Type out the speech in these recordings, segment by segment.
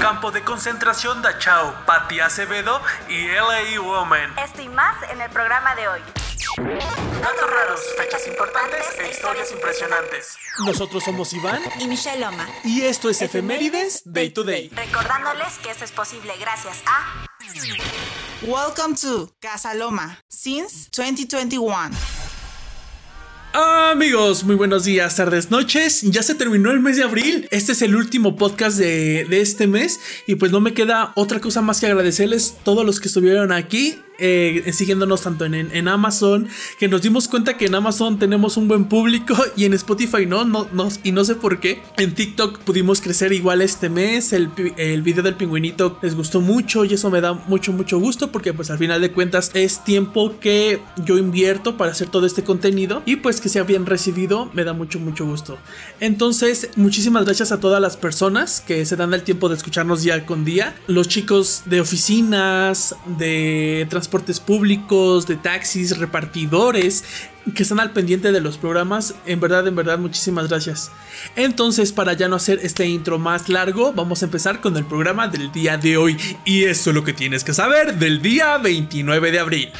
Campo de concentración Dachau, Patti Acevedo y LA Woman. Esto y más en el programa de hoy. Datos raros, fechas importantes e historias impresionantes. Nosotros somos Iván Y Michelle Loma. y esto es Efemérides Day to Day. Recordándoles que esto es posible gracias a Welcome to Casa Loma since 2021. Amigos, muy buenos días, tardes, noches. Ya se terminó el mes de abril. Este es el último podcast de, de este mes. Y pues no me queda otra cosa más que agradecerles todos los que estuvieron aquí. Eh, siguiéndonos tanto en, en Amazon, que nos dimos cuenta que en Amazon tenemos un buen público y en Spotify no, no, no y no sé por qué. En TikTok pudimos crecer igual este mes, el, el video del pingüinito les gustó mucho y eso me da mucho, mucho gusto porque pues al final de cuentas es tiempo que yo invierto para hacer todo este contenido y pues que sea bien recibido me da mucho, mucho gusto. Entonces, muchísimas gracias a todas las personas que se dan el tiempo de escucharnos día con día. Los chicos de oficinas, de transportes públicos, de taxis, repartidores, que están al pendiente de los programas. En verdad, en verdad, muchísimas gracias. Entonces, para ya no hacer este intro más largo, vamos a empezar con el programa del día de hoy. Y eso es lo que tienes que saber del día 29 de abril.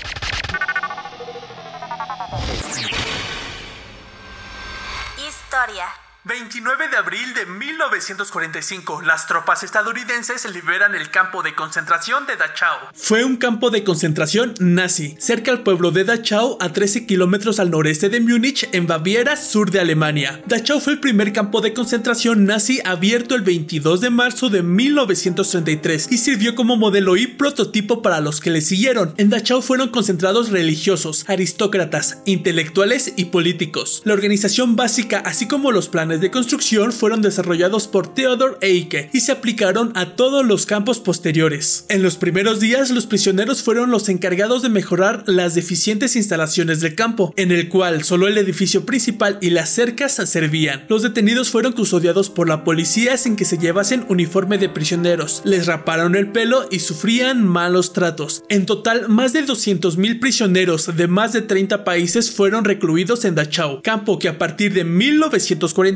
Historia. 29 de abril de 1945, las tropas estadounidenses liberan el campo de concentración de Dachau. Fue un campo de concentración nazi, cerca al pueblo de Dachau, a 13 kilómetros al noreste de Múnich, en Baviera, sur de Alemania. Dachau fue el primer campo de concentración nazi abierto el 22 de marzo de 1933 y sirvió como modelo y prototipo para los que le siguieron. En Dachau fueron concentrados religiosos, aristócratas, intelectuales y políticos. La organización básica, así como los planes de construcción, fueron desarrollados por Theodor Eicke y se aplicaron a todos los campos posteriores. En los primeros días, los prisioneros fueron los encargados de mejorar las deficientes instalaciones del campo, en el cual solo el edificio principal y las cercas servían. Los detenidos fueron custodiados por la policía sin que se llevasen uniforme de prisioneros, les raparon el pelo y sufrían malos tratos. En total, más de 200.000 prisioneros de más de 30 países fueron recluidos en Dachau, campo que a partir de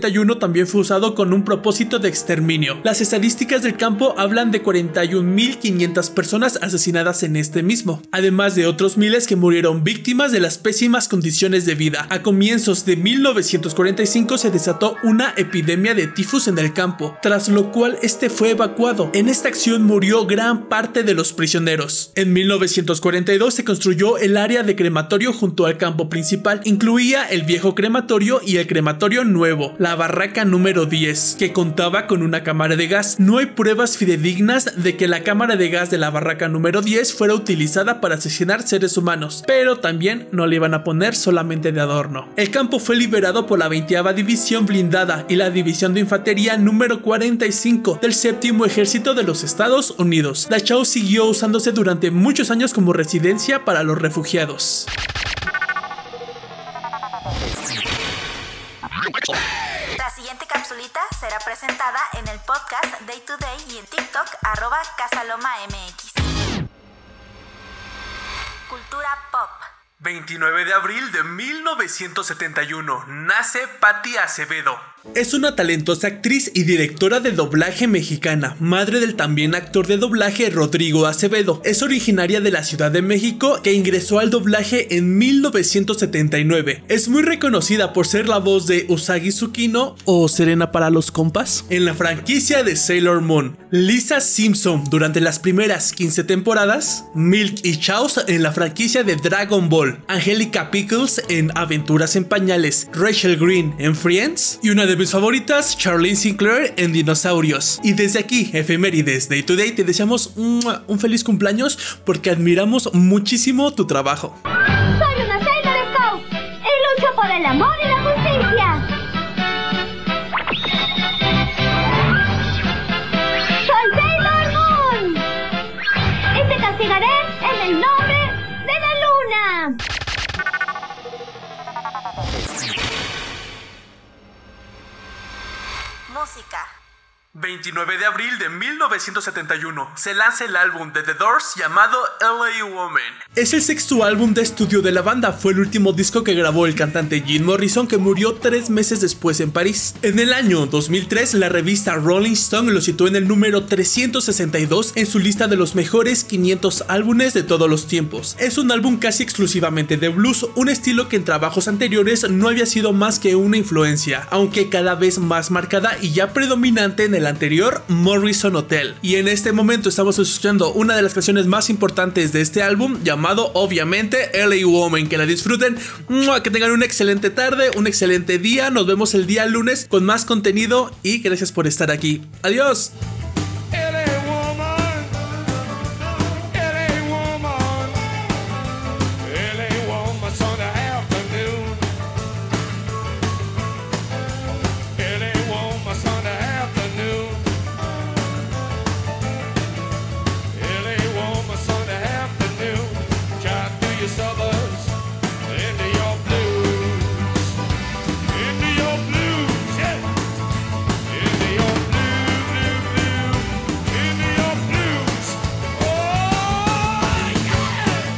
1941 también fue usado con un propósito de exterminio. Las estadísticas del campo hablan de 41.500 personas asesinadas en este mismo, además de otros miles que murieron víctimas de las pésimas condiciones de vida. A comienzos de 1945 se desató una epidemia de tifus en el campo, tras lo cual este fue evacuado. En esta acción murió gran parte de los prisioneros. En 1942 se construyó el área de crematorio junto al campo principal, incluía el viejo crematorio y el crematorio nuevo, la barraca número 10, que contaba con una cámara de gas. No hay pruebas fidedignas de que la cámara de gas de la barraca número 10 fuera utilizada para asesinar seres humanos, pero también no le iban a poner solamente de adorno. El campo fue liberado por la 20 División Blindada y la División de Infantería número 45 del séptimo ejército de los Estados Unidos. Dachau siguió usándose durante muchos años como residencia para los refugiados. Será presentada en el podcast Day to Day y en TikTok arroba Casaloma MX. Cultura pop. 29 de abril de 1971, nace Patti Acevedo. Es una talentosa actriz y directora de doblaje mexicana, madre del también actor de doblaje Rodrigo Acevedo. Es originaria de la Ciudad de México que ingresó al doblaje en 1979. Es muy reconocida por ser la voz de Usagi Tsukino o Serena para los compas en la franquicia de Sailor Moon, Lisa Simpson durante las primeras 15 temporadas, Milk y Chaos en la franquicia de Dragon Ball, Angelica Pickles en Aventuras en Pañales, Rachel Green en Friends y una de mis favoritas, Charlene Sinclair en Dinosaurios. Y desde aquí, Efemérides Day to Day, te deseamos ¡mua! un feliz cumpleaños porque admiramos muchísimo tu trabajo. Soy una Sailor Scout y lucho por el amor y Música. 29 de abril de 1971 se lanza el álbum de The Doors llamado LA Woman. Es el sexto álbum de estudio de la banda, fue el último disco que grabó el cantante Jim Morrison que murió tres meses después en París. En el año 2003 la revista Rolling Stone lo situó en el número 362 en su lista de los mejores 500 álbumes de todos los tiempos. Es un álbum casi exclusivamente de blues, un estilo que en trabajos anteriores no había sido más que una influencia, aunque cada vez más marcada y ya predominante en el anterior, Morrison Hotel. Y en este momento estamos escuchando una de las canciones más importantes de este álbum, llamado obviamente LA Woman. Que la disfruten, que tengan una excelente tarde, un excelente día. Nos vemos el día lunes con más contenido y gracias por estar aquí. Adiós.